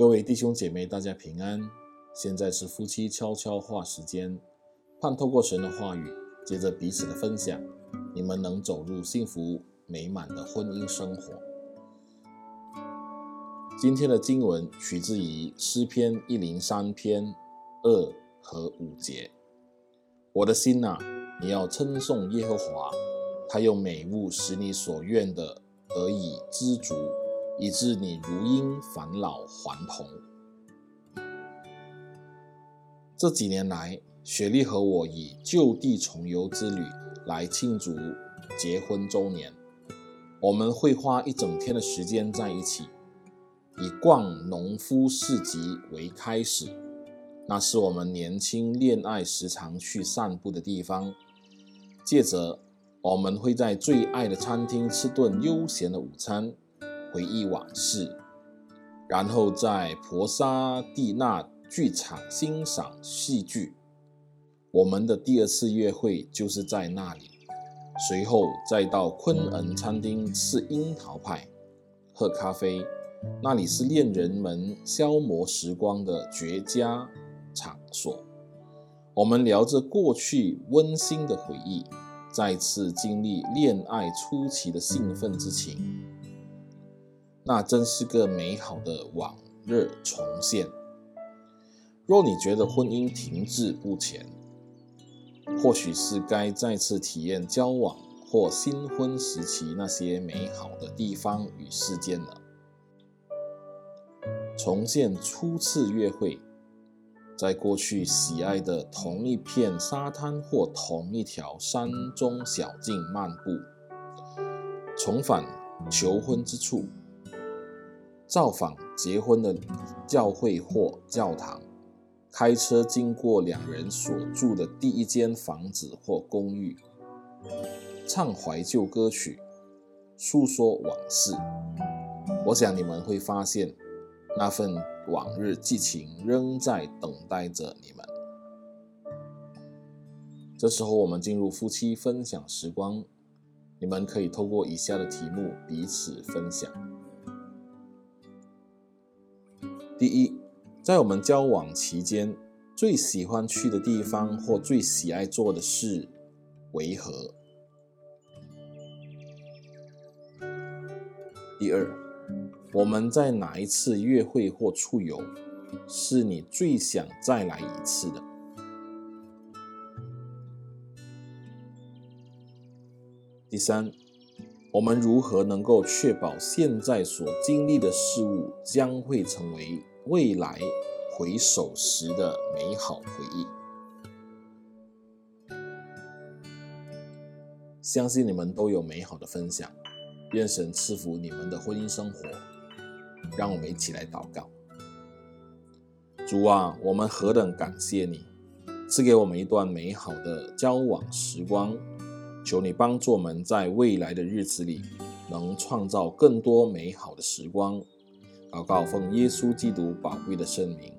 各位弟兄姐妹，大家平安。现在是夫妻悄悄话时间，盼透过神的话语，接着彼此的分享，你们能走入幸福美满的婚姻生活。今天的经文取自于诗篇一零三篇二和五节。我的心哪，你要称颂耶和华，他用美物使你所愿的得以知足，以致你如鹰返老还童。这几年来，雪莉和我以旧地重游之旅来庆祝结婚周年。我们会花一整天的时间在一起。以逛农夫市集为开始，那是我们年轻恋爱时常去散步的地方。接着，我们会在最爱的餐厅吃顿悠闲的午餐，回忆往事，然后在婆沙蒂纳剧场欣赏戏剧。我们的第二次约会就是在那里，随后再到昆恩餐厅吃樱桃派，喝咖啡。那里是恋人们消磨时光的绝佳场所。我们聊着过去温馨的回忆，再次经历恋爱初期的兴奋之情。那真是个美好的往日重现。若你觉得婚姻停滞不前，或许是该再次体验交往或新婚时期那些美好的地方与事件了。重现初次约会，在过去喜爱的同一片沙滩或同一条山中小径漫步，重返求婚之处，造访结婚的教会或教堂，开车经过两人所住的第一间房子或公寓，唱怀旧歌曲，诉说往事。我想你们会发现。那份往日激情仍在等待着你们。这时候，我们进入夫妻分享时光。你们可以透过以下的题目彼此分享：第一，在我们交往期间，最喜欢去的地方或最喜爱做的事为何？第二。我们在哪一次约会或出游，是你最想再来一次的？第三，我们如何能够确保现在所经历的事物将会成为未来回首时的美好回忆？相信你们都有美好的分享，愿神赐福你们的婚姻生活。让我们一起来祷告。主啊，我们何等感谢你，赐给我们一段美好的交往时光。求你帮助我们在未来的日子里，能创造更多美好的时光。祷告奉耶稣基督宝贵的圣名，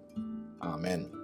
阿门。